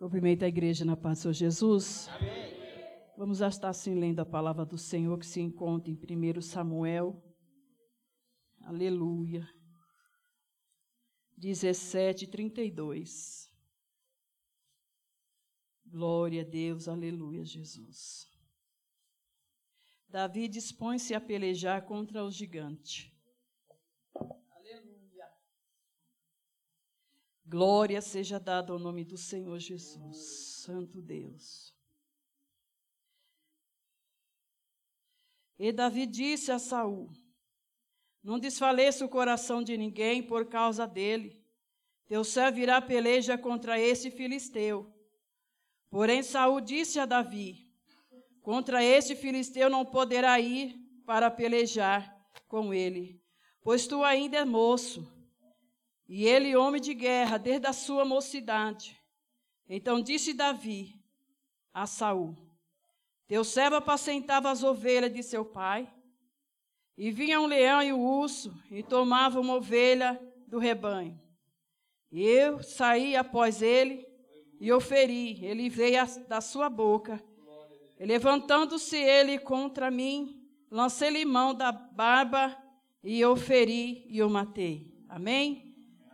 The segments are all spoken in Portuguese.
Cumprimento a igreja na paz do Senhor Jesus. Amém. Vamos estar assim lendo a palavra do Senhor que se encontra em 1 Samuel. Aleluia. 17, 32. Glória a Deus, aleluia, Jesus. Davi dispõe-se a pelejar contra o gigante. Glória seja dada ao nome do Senhor Jesus, Santo Deus. E Davi disse a Saul: Não desfaleça o coração de ninguém por causa dele. Teu servo irá peleja contra esse filisteu. Porém Saul disse a Davi: Contra este filisteu não poderá ir para pelejar com ele, pois tu ainda é moço e ele, homem de guerra, desde a sua mocidade. Então disse Davi a Saul: Teu servo apacentava as ovelhas de seu pai, e vinha um leão e um urso, e tomava uma ovelha do rebanho. E eu saí após ele e o feri. Ele veio da sua boca. Levantando-se ele contra mim, lancei-lhe mão da barba e o feri e o matei. Amém?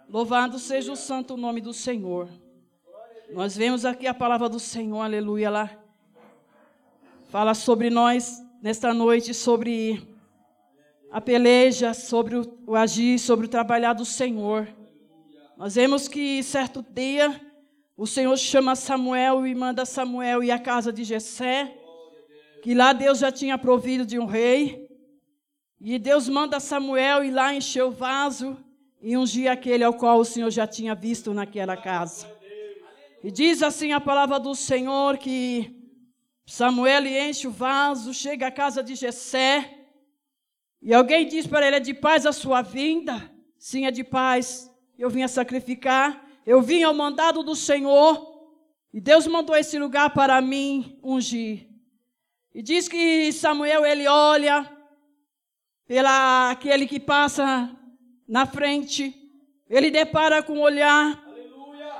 Louvado seja o santo nome do Senhor. Nós vemos aqui a palavra do Senhor, aleluia, lá. Fala sobre nós nesta noite, sobre a peleja, sobre o, agir, sobre o trabalhar do Senhor. Nós vemos que certo dia o Senhor chama Samuel e manda Samuel ir à casa de Jessé, que lá Deus já tinha provido de um rei. E Deus manda Samuel ir lá encher o vaso e ungir aquele ao qual o Senhor já tinha visto naquela casa. E diz assim a palavra do Senhor que Samuel enche o vaso, chega à casa de Jessé, e alguém diz para ele: É de paz a sua vinda? Sim, é de paz. Eu vim a sacrificar, eu vim ao mandado do Senhor, e Deus mandou esse lugar para mim ungir. E diz que Samuel ele olha pela aquele que passa na frente, ele depara com o olhar,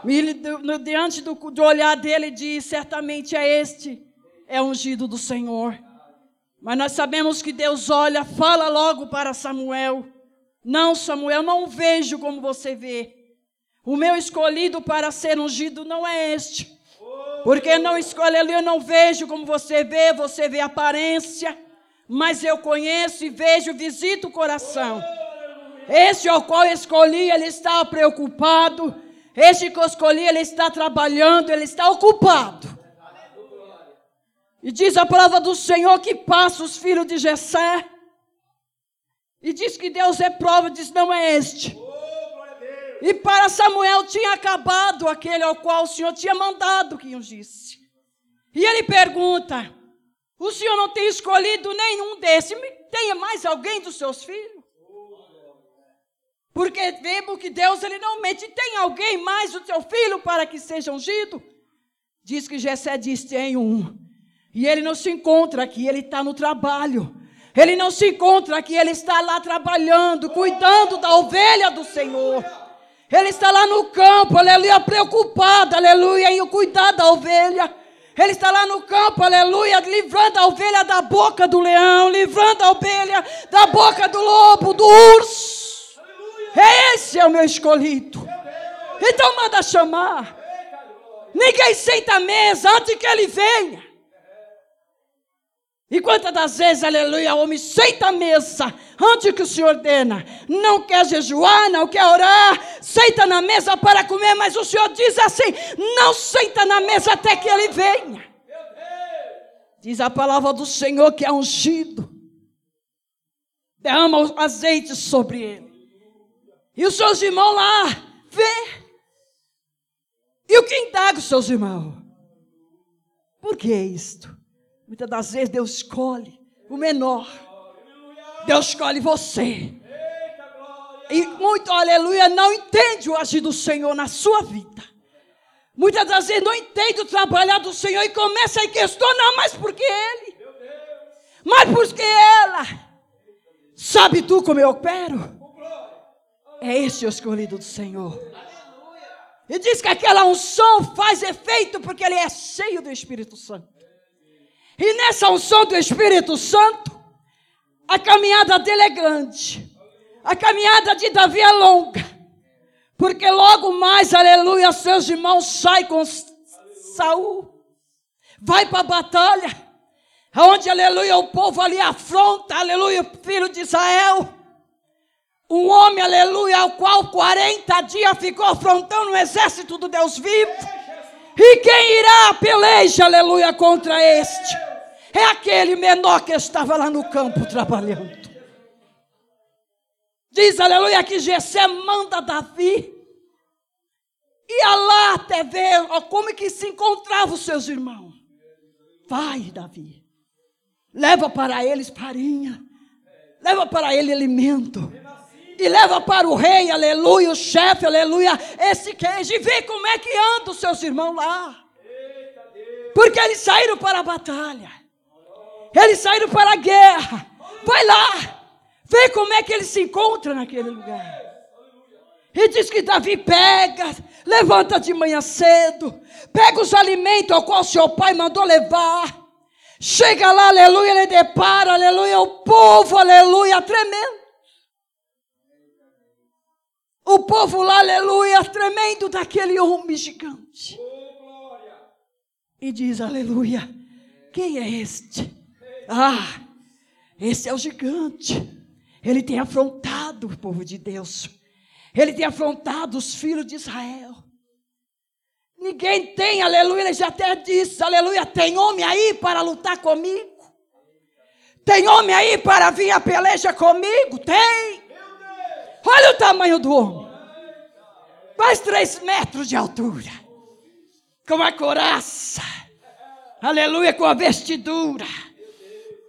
ele, diante do, do olhar dele diz: certamente é este, é ungido do Senhor. Mas nós sabemos que Deus olha, fala logo para Samuel: Não, Samuel, não vejo como você vê. O meu escolhido para ser ungido não é este. Porque não escolhe ali, eu não vejo como você vê, você vê a aparência, mas eu conheço e vejo, visito o coração. Esse ao qual escolhi, ele está preocupado. Este que eu escolhi, ele está trabalhando, ele está ocupado. E diz a palavra do Senhor que passa os filhos de Jessé. E diz que Deus é prova, diz: não é este. E para Samuel tinha acabado aquele ao qual o Senhor tinha mandado que ungisse. E ele pergunta: O Senhor não tem escolhido nenhum desses? Tenha mais alguém dos seus filhos? Porque vemos que Deus ele não mente. Tem alguém mais do teu filho para que seja ungido? Diz que Jessé diz: tem um. E ele não se encontra aqui, ele está no trabalho. Ele não se encontra aqui, ele está lá trabalhando, cuidando da ovelha do Senhor. Ele está lá no campo, aleluia, preocupado, aleluia, em cuidar da ovelha. Ele está lá no campo, aleluia, livrando a ovelha da boca do leão, livrando a ovelha da boca do lobo, do urso. Esse é o meu escolhido. Então manda chamar. Ninguém senta à mesa antes que ele venha. E quantas das vezes, aleluia, o homem senta à mesa antes que o Senhor ordena. Não quer jejuar, não quer orar, senta na mesa para comer, mas o Senhor diz assim: não senta na mesa até que ele venha. Diz a palavra do Senhor que é ungido. Derrama o azeite sobre ele. E os seus irmãos lá, vê. E o que indaga os seus irmãos? Por que isto? Muitas das vezes Deus escolhe o menor. Deus escolhe você. E muito, aleluia, não entende o agir do Senhor na sua vida. Muitas das vezes não entende o trabalhar do Senhor e começa a questionar, mas por que Ele? Mas por que ela? Sabe tu como eu opero? É este o escolhido do Senhor. E diz que aquela unção faz efeito porque ele é cheio do Espírito Santo. E nessa unção do Espírito Santo, a caminhada dele é grande. A caminhada de Davi é longa. Porque logo mais, aleluia, seus irmãos saem com Saul. Vai para a batalha. Onde, aleluia, o povo ali afronta, aleluia, o filho de Israel. Um homem, aleluia, ao qual 40 dias ficou afrontando o exército do Deus vivo. E quem irá peleja, aleluia, contra este? É aquele menor que estava lá no campo trabalhando. Diz, aleluia, que Jessé manda Davi ia lá até ver ó, como que se encontravam os seus irmãos. Vai, Davi. Leva para eles farinha. Leva para ele alimento e leva para o rei, aleluia, o chefe, aleluia, esse queijo, e vê como é que anda os seus irmãos lá. Porque eles saíram para a batalha, eles saíram para a guerra. Vai lá, vê como é que eles se encontram naquele lugar. E diz que Davi pega, levanta de manhã cedo, pega os alimentos ao qual seu pai mandou levar. Chega lá, aleluia, ele depara, aleluia, o povo, aleluia, tremendo. O povo lá, aleluia, tremendo daquele homem gigante. E diz, aleluia, quem é este? Ah, esse é o gigante. Ele tem afrontado o povo de Deus. Ele tem afrontado os filhos de Israel. Ninguém tem, aleluia, ele já até disse, aleluia, tem homem aí para lutar comigo? Tem homem aí para vir a peleja comigo? Tem. Olha o tamanho do homem. Mais três metros de altura. Com a coraça. Aleluia, com a vestidura.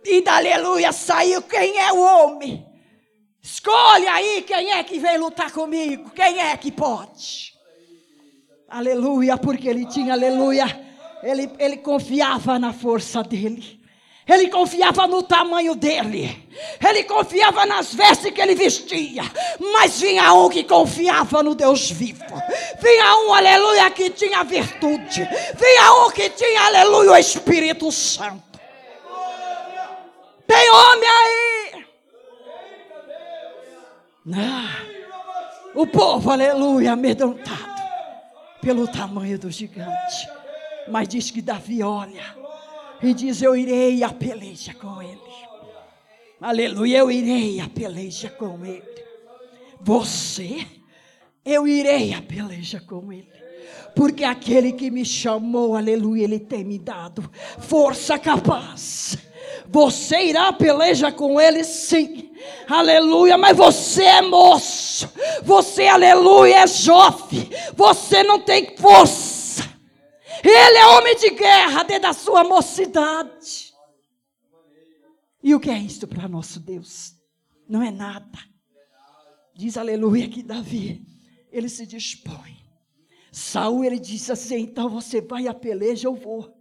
E da aleluia saiu quem é o homem. Escolhe aí quem é que vem lutar comigo. Quem é que pode. Aleluia, porque ele tinha, aleluia. Ele, ele confiava na força dele. Ele confiava no tamanho dele. Ele confiava nas vestes que ele vestia. Mas vinha um que confiava no Deus vivo. Vinha um, aleluia, que tinha virtude. Vinha um que tinha, aleluia, o Espírito Santo. Tem homem aí. Ah, o povo, aleluia, amedrontado pelo tamanho do gigante. Mas diz que Davi olha e diz: Eu irei a peleja com ele. Aleluia, eu irei a peleja com ele. Você, eu irei a peleja com ele. Porque aquele que me chamou, aleluia, ele tem me dado força capaz. Você irá peleja com ele, sim. Aleluia, mas você é moço. Você, aleluia, é jovem. Você não tem força ele é homem de guerra desde a sua mocidade. E o que é isto para nosso Deus? Não é nada. Diz aleluia que Davi, ele se dispõe. Saul, ele disse assim: então você vai à peleja, eu vou.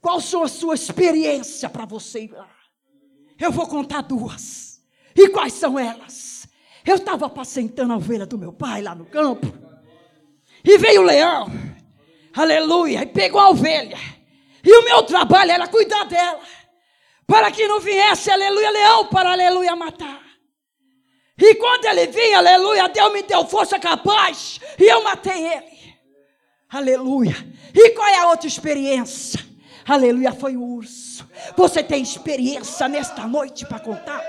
Qual são a sua experiência para você ir lá? Eu vou contar duas. E quais são elas? Eu estava apacentando a ovelha do meu pai lá no campo. E veio o leão aleluia, e pegou a ovelha. E o meu trabalho era cuidar dela, para que não viesse, aleluia, leão para, aleluia, matar. E quando ele vinha, aleluia, Deus me deu força capaz, e eu matei ele. Aleluia. E qual é a outra experiência? Aleluia, foi o urso. Você tem experiência nesta noite para contar?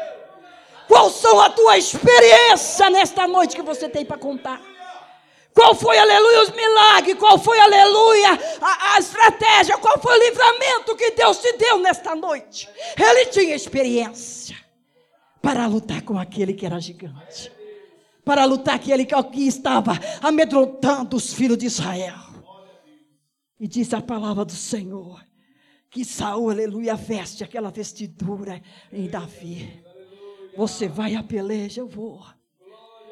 Qual são a tua experiência nesta noite que você tem para contar? Qual foi, aleluia, os milagres? Qual foi, aleluia, a, a, estratégia? Qual foi o livramento que Deus te deu nesta noite? Ele tinha experiência para lutar com aquele que era gigante, para lutar com aquele que estava amedrontando os filhos de Israel. E diz a palavra do Senhor que Saul, aleluia, veste aquela vestidura em Davi. Você vai à peleja, eu vou.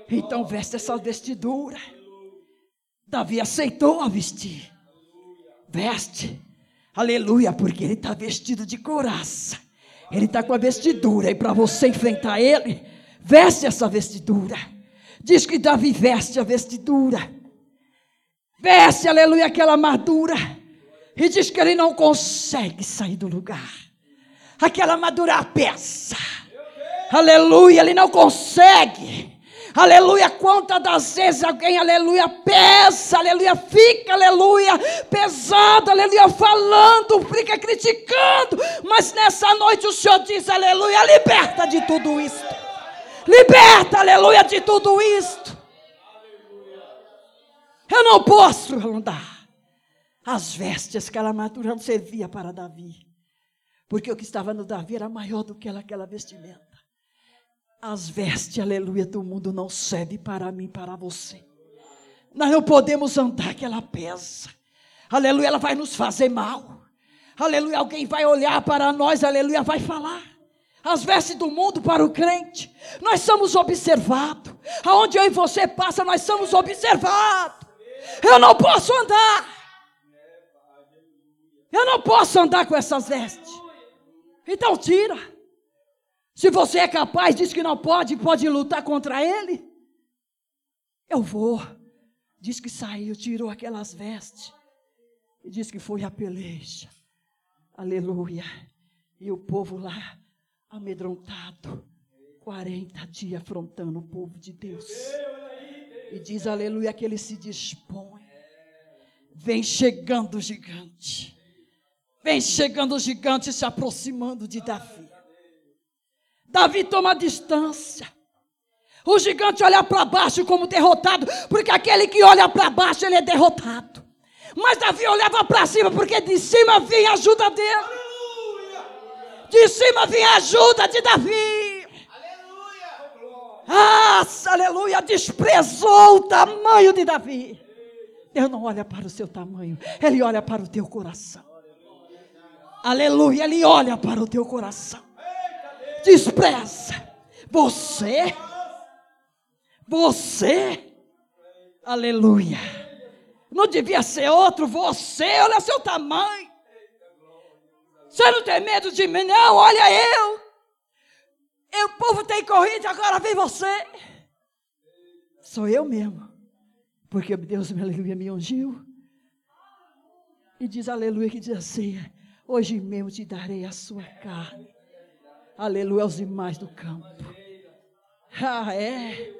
Então veste essa vestidura. Davi aceitou a vestir. Veste. Aleluia, porque ele está vestido de couraça. Ele está com a vestidura. E para você enfrentar ele, veste essa vestidura. Diz que Davi veste a vestidura. Veste, aleluia, aquela armadura. E diz que ele não consegue sair do lugar. Aquela armadura pesa. Aleluia, ele não consegue. Aleluia, quantas das vezes alguém, aleluia, pesa, aleluia, fica, aleluia, pesado, aleluia, falando, fica criticando, mas nessa noite o Senhor diz, aleluia, liberta de tudo isto. Liberta, aleluia, de tudo isto. Eu não posso andar. As vestes, aquela armadura não servia para Davi. Porque o que estava no Davi era maior do que aquela vestimenta. As vestes, aleluia, do mundo não serve para mim, para você. Nós não podemos andar que ela pesa. Aleluia, ela vai nos fazer mal. Aleluia, alguém vai olhar para nós, aleluia, vai falar. As vestes do mundo para o crente. Nós somos observados. Aonde eu e você passa, nós somos observados. Eu não posso andar. Eu não posso andar com essas vestes. Então tira. Se você é capaz, diz que não pode, pode lutar contra ele. Eu vou. Diz que saiu, tirou aquelas vestes. E diz que foi a peleja. Aleluia. E o povo lá, amedrontado. 40 dias afrontando o povo de Deus. E diz, aleluia, que ele se dispõe. Vem chegando o gigante. Vem chegando o gigante se aproximando de Davi. Davi toma distância. O gigante olha para baixo como derrotado, porque aquele que olha para baixo ele é derrotado. Mas Davi olhava para cima, porque de cima vinha a ajuda dele. De cima vinha a ajuda de Davi. Ah, aleluia, desprezou o tamanho de Davi. Deus não olha para o seu tamanho, Ele olha para o teu coração. Aleluia, Ele olha para o teu coração despreza. Você, você, aleluia. Não devia ser outro, você, olha seu tamanho. Você não tem medo de mim, não, olha eu. E o povo tem corrido, agora vem você. Sou eu mesmo. Porque Deus, aleluia, me ungiu. E diz aleluia, que diz assim: Hoje mesmo te darei a sua carne Aleluia aos demais do campo. Ah, é.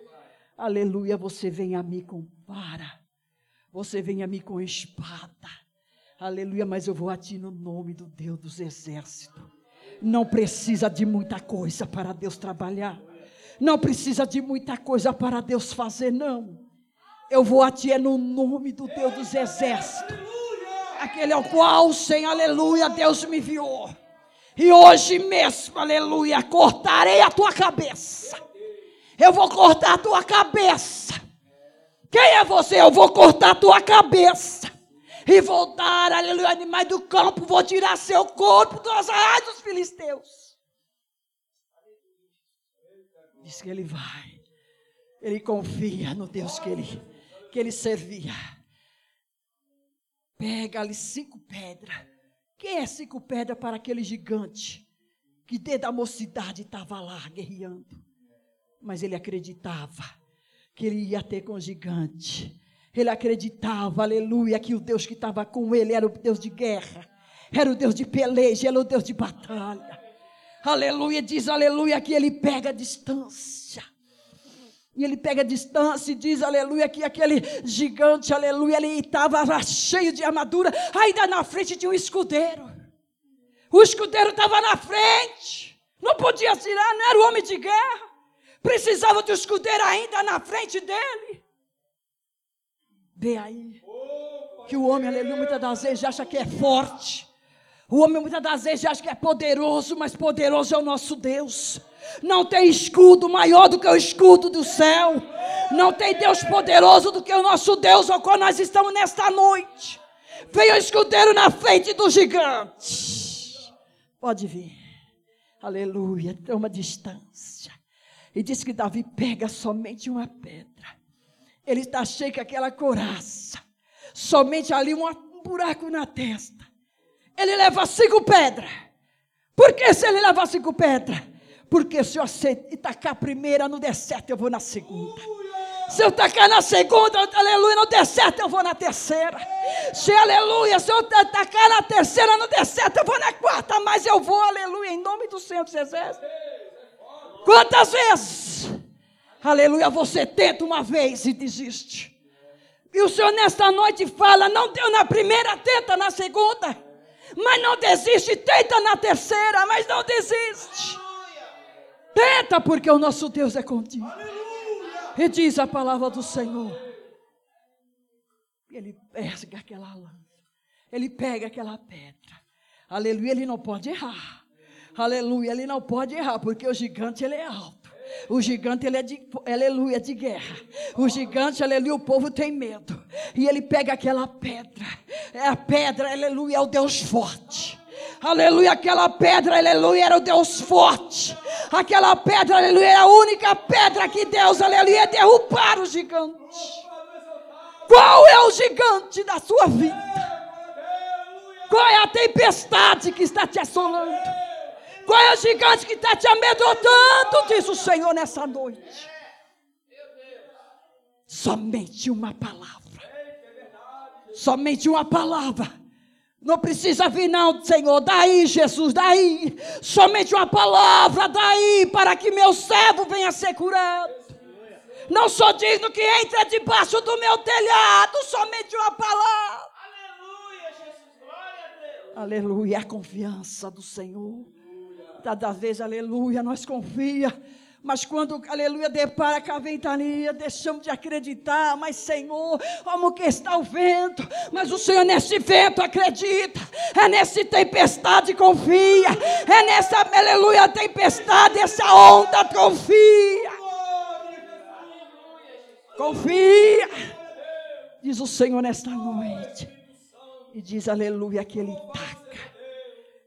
Aleluia, você vem a mim com vara. Você vem a mim com espada. Aleluia, mas eu vou a ti no nome do Deus dos exércitos. Não precisa de muita coisa para Deus trabalhar. Não precisa de muita coisa para Deus fazer, não. Eu vou a ti é no nome do Deus dos exércitos. Aquele ao qual, sem aleluia, Deus me enviou. E hoje mesmo, aleluia, cortarei a tua cabeça. Eu vou cortar a tua cabeça. Quem é você? Eu vou cortar a tua cabeça. E vou dar, aleluia, animais do campo. Vou tirar seu corpo dos arraiais dos filisteus. Diz que ele vai. Ele confia no Deus que ele, que ele servia. Pega ali cinco pedras quem é cinco pedras para aquele gigante que desde a mocidade estava lá guerreando? Mas ele acreditava que ele ia ter com o gigante. Ele acreditava, aleluia, que o Deus que estava com ele era o Deus de guerra, era o Deus de peleja, era o Deus de batalha. Aleluia, diz aleluia que ele pega a distância. E ele pega a distância e diz, aleluia, que aquele gigante, aleluia, ele estava cheio de armadura. Ainda na frente de um escudeiro. O escudeiro estava na frente. Não podia tirar, não era o homem de guerra. Precisava do escudeiro ainda na frente dele. Vê aí. Que o homem, aleluia, muitas das vezes acha que é forte. O homem muitas das vezes acha que é poderoso, mas poderoso é o nosso Deus. Não tem escudo maior do que o escudo do céu. Não tem Deus poderoso do que o nosso Deus, ao qual nós estamos nesta noite. Vem o escudeiro na frente do gigante. Pode vir. Aleluia. Toma distância. E diz que Davi pega somente uma pedra. Ele está cheio com aquela coraça. Somente ali um buraco na testa. Ele leva cinco pedras. Por que se ele levar cinco pedras? Porque se eu tacar a primeira, não der certo, eu vou na segunda. Se eu tacar na segunda, aleluia, não der certo, eu vou na terceira. Se aleluia, se eu tacar na terceira, não der certo, eu vou na quarta, mas eu vou, aleluia, em nome do Senhor dos Exércitos. Quantas vezes, aleluia, você tenta uma vez e desiste. E o Senhor nesta noite fala: não deu na primeira, tenta na segunda. Mas não desiste, tenta na terceira, mas não desiste. Tenta, porque o nosso Deus é contigo. E diz a palavra do Senhor. Ele pega aquela lança. Ele pega aquela pedra. Aleluia, ele não pode errar. Aleluia, ele não pode errar, porque o gigante ele é alto. O gigante, ele é de, aleluia, de guerra. O gigante, aleluia, o povo tem medo. E ele pega aquela pedra. É a pedra, aleluia, é o Deus forte. Aleluia, aquela pedra, aleluia, era o Deus forte. Aquela pedra, aleluia, era a única pedra que Deus, aleluia, ia derrubar o gigante. Qual é o gigante da sua vida? Qual é a tempestade que está te assolando? Qual é o gigante que está te amedrontando? Diz o Senhor nessa noite. Somente uma palavra. Somente uma palavra. Não precisa vir, não, Senhor. Daí, Jesus, daí. Somente uma palavra, daí, para que meu servo venha ser curado. Não sou digno que entre debaixo do meu telhado. Somente uma palavra. Aleluia, Jesus. Glória a Deus. Aleluia, a confiança do Senhor. Cada vez, aleluia, nós confia. Mas quando, aleluia, depara com a ventania, deixamos de acreditar. Mas, Senhor, como que está o vento? Mas o Senhor, nesse vento, acredita. É nessa tempestade, confia. É nessa, aleluia, tempestade, essa onda, confia. Confia. Diz o Senhor nesta noite. E diz, aleluia, que Ele taca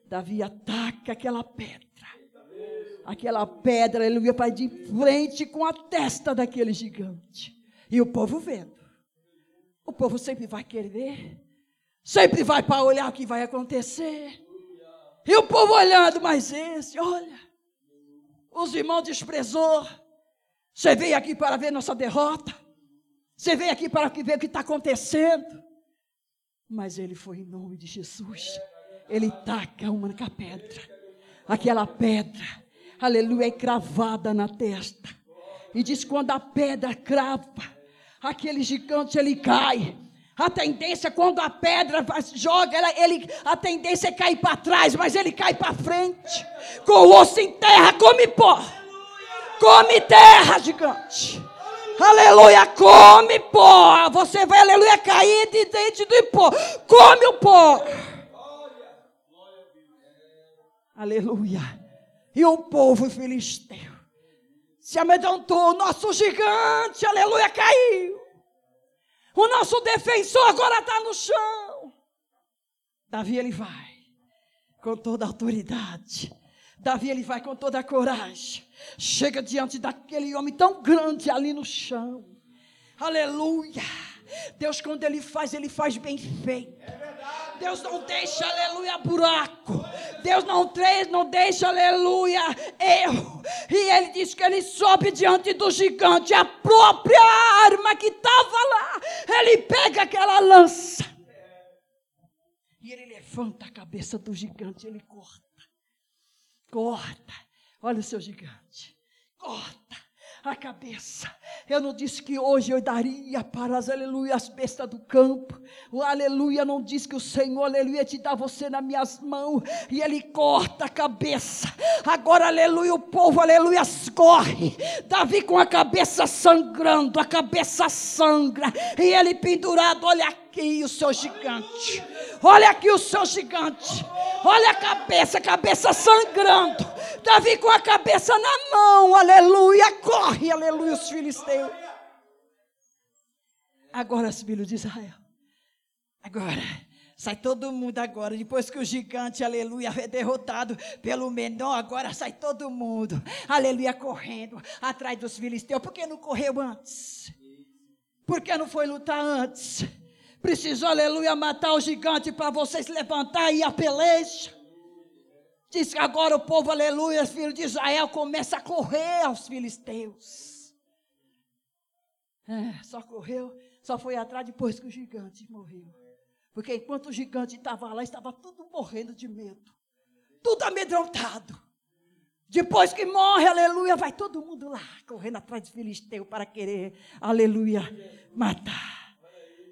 Davi ataca aquela pedra. Aquela pedra, aleluia, vai de frente com a testa daquele gigante. E o povo vendo. O povo sempre vai querer. Sempre vai para olhar o que vai acontecer. E o povo olhando, mas esse, olha. Os irmãos desprezou. Você veio aqui para ver nossa derrota. Você veio aqui para ver o que está acontecendo. Mas ele foi em nome de Jesus ele taca uma pedra. Aquela pedra, aleluia, é cravada na testa. E diz: quando a pedra crava, aquele gigante ele cai. A tendência, quando a pedra joga, ela, ele, a tendência é cair para trás, mas ele cai para frente. Com o osso em terra, come pó. Come terra, gigante. Aleluia, come pó. Você vai, aleluia, cair de dentro do pó. Come o pó. Aleluia. E o povo filisteu se amedrontou. O nosso gigante, aleluia, caiu. O nosso defensor agora está no chão. Davi, ele vai com toda a autoridade. Davi, ele vai com toda a coragem. Chega diante daquele homem tão grande ali no chão. Aleluia. Deus, quando Ele faz, Ele faz bem feito. Deus não deixa, aleluia, buraco. Deus não, não deixa, aleluia, erro. E Ele diz que Ele sobe diante do gigante. A própria arma que estava lá, Ele pega aquela lança. E Ele levanta a cabeça do gigante. Ele corta. Corta. Olha o seu gigante. Corta a cabeça. Eu não disse que hoje eu daria para as aleluia as bestas do campo. O aleluia não diz que o Senhor, aleluia, te dá você nas minhas mãos e ele corta a cabeça. Agora, aleluia, o povo, aleluia, corre. Davi com a cabeça sangrando, a cabeça sangra e ele pendurado, olha aqui o seu gigante. Olha aqui o seu gigante. Olha a cabeça, a cabeça sangrando. Davi com a cabeça na mão, aleluia, corre, aleluia, os filisteus. Agora, os filhos de Israel, agora, sai todo mundo agora, depois que o gigante, aleluia, é derrotado pelo menor, agora sai todo mundo, aleluia, correndo atrás dos filisteus, por que não correu antes? Por que não foi lutar antes? Precisou, aleluia, matar o gigante para vocês levantar e a peleja. Diz que agora o povo, aleluia, filho de Israel, começa a correr aos filisteus. É, só correu, só foi atrás depois que o gigante morreu. Porque enquanto o gigante estava lá, estava tudo morrendo de medo. Tudo amedrontado. Depois que morre, aleluia, vai todo mundo lá, correndo atrás de Filisteu para querer, aleluia, matar.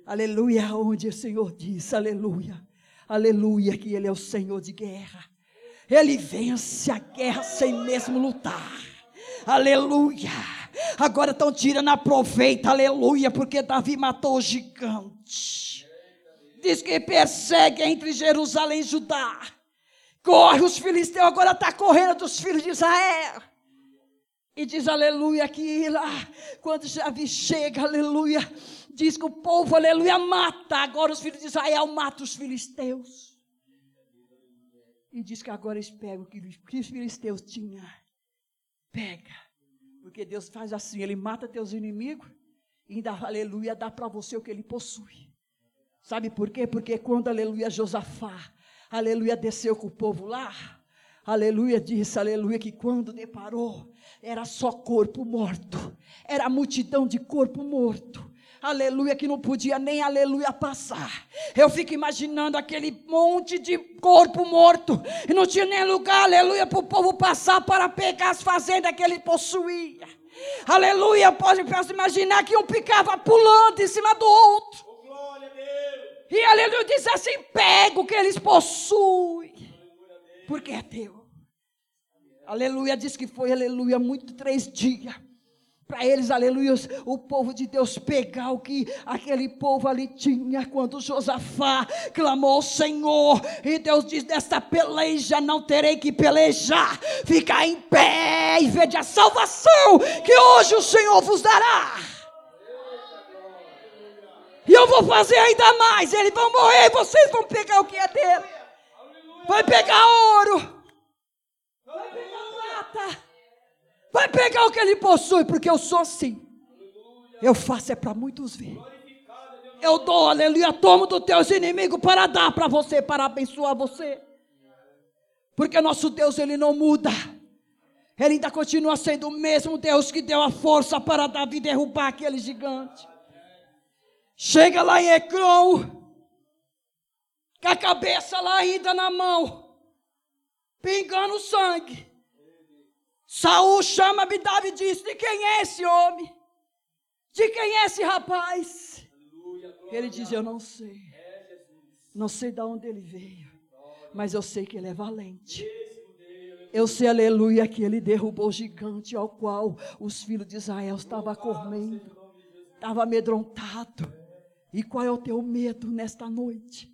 Aleluia, onde o Senhor disse, aleluia, aleluia, que Ele é o Senhor de guerra. Ele vence a guerra sem mesmo lutar. Aleluia. Agora estão tirando a proveito, aleluia, porque Davi matou o gigante. Diz que persegue entre Jerusalém e Judá. Corre os filisteus, agora está correndo dos filhos de Israel. E diz aleluia que lá, quando Davi chega, aleluia, diz que o povo, aleluia, mata. Agora os filhos de Israel matam os filisteus. E diz que agora eles pegam o que os filisteus tinham. Pega. Porque Deus faz assim, Ele mata teus inimigos e ainda, aleluia, dá para você o que Ele possui. Sabe por quê? Porque quando, aleluia, Josafá, aleluia, desceu com o povo lá, aleluia, disse, aleluia, que quando deparou, era só corpo morto, era multidão de corpo morto aleluia, que não podia nem aleluia passar. Eu fico imaginando aquele monte de corpo morto, e não tinha nem lugar, aleluia, para o povo passar para pegar as fazendas que ele possuía. Aleluia, pode imaginar que um ficava pulando em cima do outro. E aleluia diz assim: pega o que eles possuem, porque é teu. Aleluia diz que foi, aleluia, muito três dias para eles, aleluia, o povo de Deus pegar o que aquele povo ali tinha quando Josafá clamou ao Senhor, e Deus diz: Desta peleja não terei que pelejar, ficar em pé e ver a salvação que hoje o Senhor vos dará. E eu vou fazer ainda mais. Eles vão morrer e vocês vão pegar o que é dele. Vai pegar ouro. Vai pegar prata. Vai pegar o que ele possui, porque eu sou assim. Eu faço é para muitos ver. Eu dou, aleluia, tomo dos teus inimigos para dar para você, para abençoar você. Porque nosso Deus, ele não muda. Ele ainda continua sendo o mesmo Deus que deu a força para Davi derrubar aquele gigante. Chega lá em Ecrom, com a cabeça lá ainda na mão, pingando sangue. Saul chama Abidave e diz: De quem é esse homem? De quem é esse rapaz? Ele diz: Eu não sei. Não sei de onde ele veio. Mas eu sei que ele é valente. Eu sei, aleluia, que ele derrubou o gigante ao qual os filhos de Israel estavam correndo, estavam amedrontados. E qual é o teu medo nesta noite?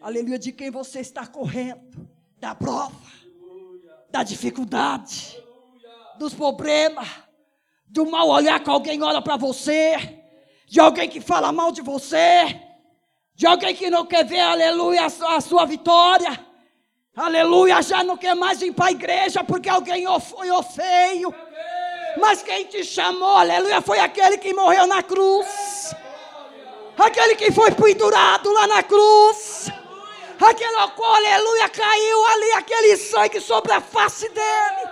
Aleluia, de quem você está correndo? Da prova, da dificuldade, dos problemas, do mal olhar que alguém olha para você, de alguém que fala mal de você, de alguém que não quer ver, aleluia, a sua, vitória. Aleluia, já não quer mais ir para a igreja porque alguém foi feio. Mas quem te chamou, aleluia, foi aquele que morreu na cruz. Aquele que foi pendurado lá na cruz. Aquele qual, aleluia, caiu ali aquele sangue sobre a face dele.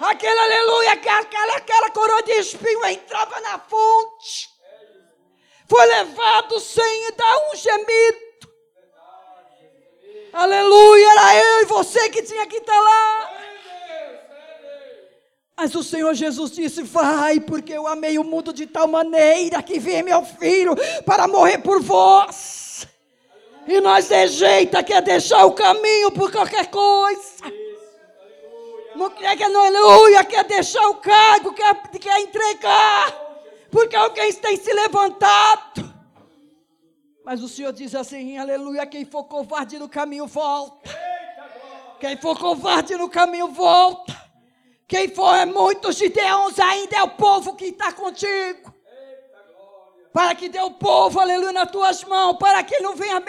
Aquele aleluia, aquela, aquela coroa de espinho entrava na fonte. Foi levado sem dar um gemido. Aleluia, era eu e você que tinha que estar lá. Mas o Senhor Jesus disse: Vai, porque eu amei o mundo de tal maneira que vi meu filho para morrer por vós. E nós dejeita quer deixar o caminho por qualquer coisa não quer que aleluia, quer deixar o cargo, quer, quer entregar, porque alguém tem se levantado. Mas o Senhor diz assim: aleluia, quem for covarde no caminho, volta. Quem for covarde no caminho, volta. Quem for é muitos de Deus, ainda é o povo que está contigo. Para que dê o povo, aleluia, nas tuas mãos, para que não venha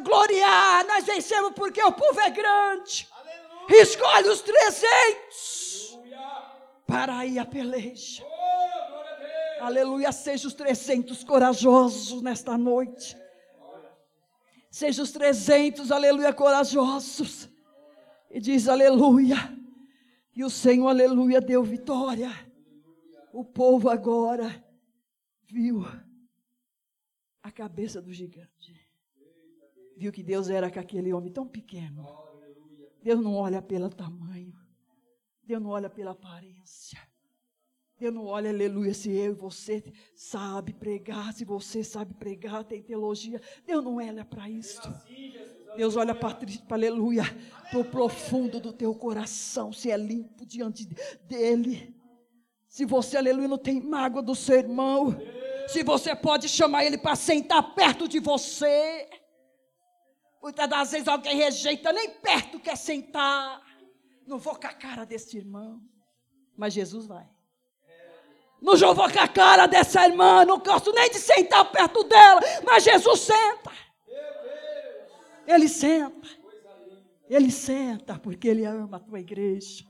gloriar. Nós vencemos porque o povo é grande. Escolhe os 300 para ir à peleja. Aleluia, seja os 300 corajosos nesta noite. Seja os 300, aleluia, corajosos. E diz aleluia. E o Senhor, aleluia, deu vitória. O povo agora viu a cabeça do gigante. Viu que Deus era com aquele homem tão pequeno. Deus não olha pelo tamanho. Deus não olha pela aparência. Deus não olha, aleluia, se eu e você sabe pregar, se você sabe pregar, tem teologia. Deus não olha para isso. Deus olha para, aleluia, para o profundo do teu coração, se é limpo diante dele. Se você, aleluia, não tem mágoa do seu irmão. Se você pode chamar ele para sentar perto de você. Muitas das vezes alguém rejeita, nem perto quer sentar. Não vou com a cara desse irmão. Mas Jesus vai. Não vou com a cara dessa irmã. Não gosto nem de sentar perto dela. Mas Jesus senta. Ele senta. Ele senta porque Ele ama a tua igreja.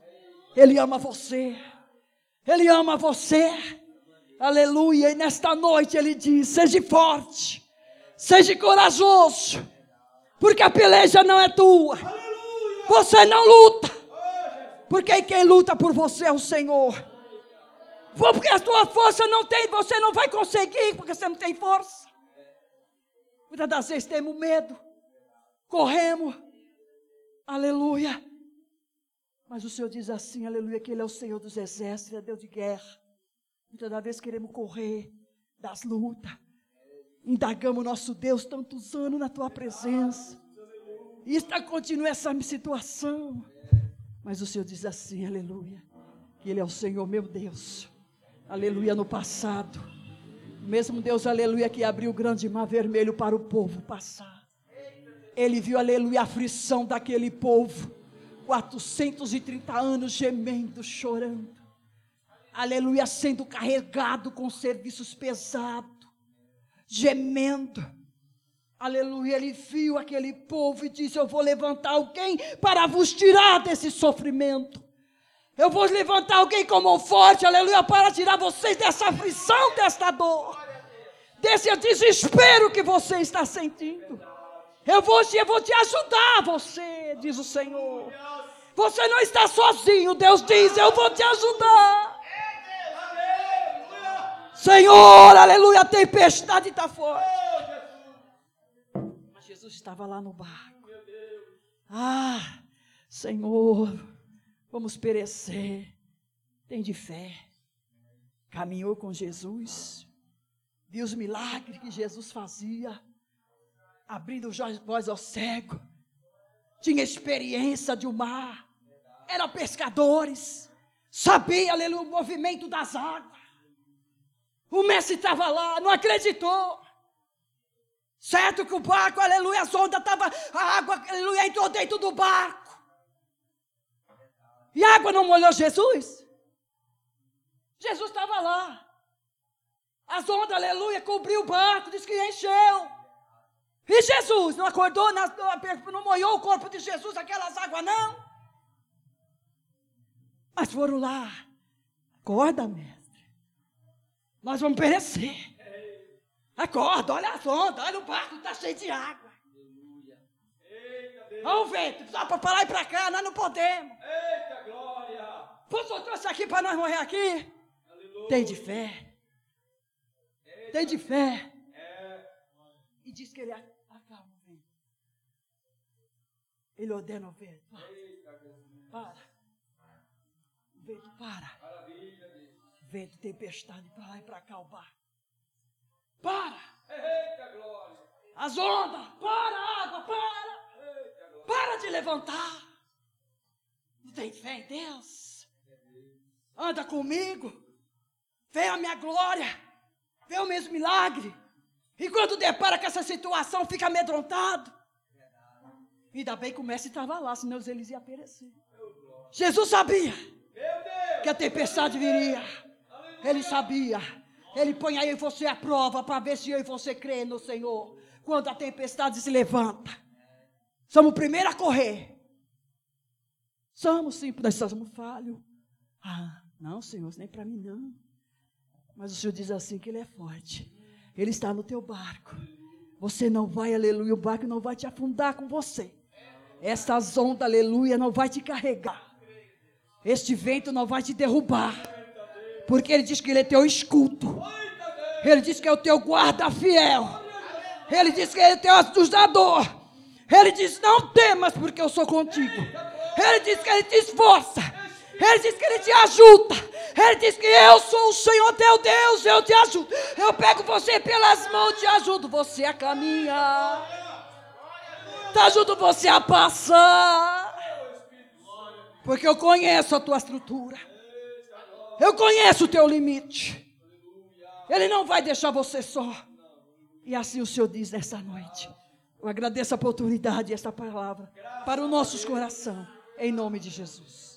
Ele ama você. Ele ama você. Aleluia. E nesta noite Ele diz: seja forte. Seja corajoso. Porque a peleja não é tua. Você não luta. Porque quem luta por você é o Senhor. Porque a tua força não tem, você não vai conseguir, porque você não tem força. Muitas das vezes temos medo, corremos, aleluia. Mas o Senhor diz assim, aleluia, que Ele é o Senhor dos exércitos, Ele é Deus de guerra. Muitas das vezes queremos correr das lutas, indagamos nosso Deus tantos anos na tua presença. E está continua essa situação. Mas o Senhor diz assim, aleluia, que Ele é o Senhor meu Deus aleluia, no passado. Mesmo Deus, aleluia, que abriu o grande mar vermelho para o povo passar. Ele viu, aleluia, a aflição daquele povo. 430 anos gemendo, chorando. Aleluia, sendo carregado com serviços pesados, gemendo. Aleluia, ele viu aquele povo e disse: Eu vou levantar alguém para vos tirar desse sofrimento. Eu vou levantar alguém com mão forte, aleluia, para tirar vocês dessa aflição, desta dor, desse desespero que você está sentindo. Eu vou, eu vou te ajudar, você, diz o Senhor. Você não está sozinho, Deus diz, eu vou te ajudar. Senhor, aleluia, a tempestade está forte. Mas Jesus estava lá no barco. Ah, Senhor. Vamos perecer. Tem de fé. Caminhou com Jesus. Viu os milagres que Jesus fazia. Abrindo os olhos ao cego. Tinha experiência de um mar. Eram pescadores. Sabia, aleluia, o movimento das águas. O mestre estava lá, não acreditou. Certo que o barco, aleluia, a onda estava, a água, aleluia, entrou dentro do barco. E a água não molhou Jesus? Jesus estava lá. As ondas, aleluia, cobriu o barco, disse que encheu. E Jesus não acordou, não molhou o corpo de Jesus aquelas águas, não. Mas foram lá. Acorda, mestre. Nós vamos perecer. Acorda, olha as ondas, olha o barco, está cheio de água. Olha o vento, só para lá e para cá, nós não podemos. Eita glória! Você trouxe aqui para nós morrer aqui? Aleluia. Tem de fé. Eita. Tem de fé. É. E diz que ele acalma o vento. Ele ordena o vento. Para. O vento para. Vento, tempestade para lá e para cá o barco. Para! Eita glória! As ondas! Para a água! Para! Para de levantar. Não tem fé em Deus? Anda comigo. Vê a minha glória. Vê o mesmo milagre. E quando depara com essa situação, fica amedrontado. Ainda bem que o mestre estava lá, senão eles iam perecer. Jesus sabia que a tempestade viria. Ele sabia. Ele põe aí você à prova para ver se eu e você crê no Senhor. Quando a tempestade se levanta. Somos o primeiro a correr. Somos sim, nós somos falhos. Ah, não, Senhor, nem para mim não. Mas o Senhor diz assim que Ele é forte. Ele está no teu barco. Você não vai, aleluia, o barco não vai te afundar com você. Estas ondas, aleluia, não vai te carregar. Este vento não vai te derrubar. Porque Ele diz que Ele é teu escudo. Ele diz que é o teu guarda fiel. Ele diz que é o teu ajudador. Ele diz: Não temas, porque eu sou contigo. Ele diz que ele te esforça. Ele diz que ele te ajuda. Ele diz que eu sou o Senhor teu Deus, eu te ajudo. Eu pego você pelas mãos, te ajudo você a caminhar. Te ajudo você a passar. Porque eu conheço a tua estrutura. Eu conheço o teu limite. Ele não vai deixar você só. E assim o Senhor diz nessa noite. Eu agradeço a oportunidade esta palavra para os nossos corações. Em nome de Jesus.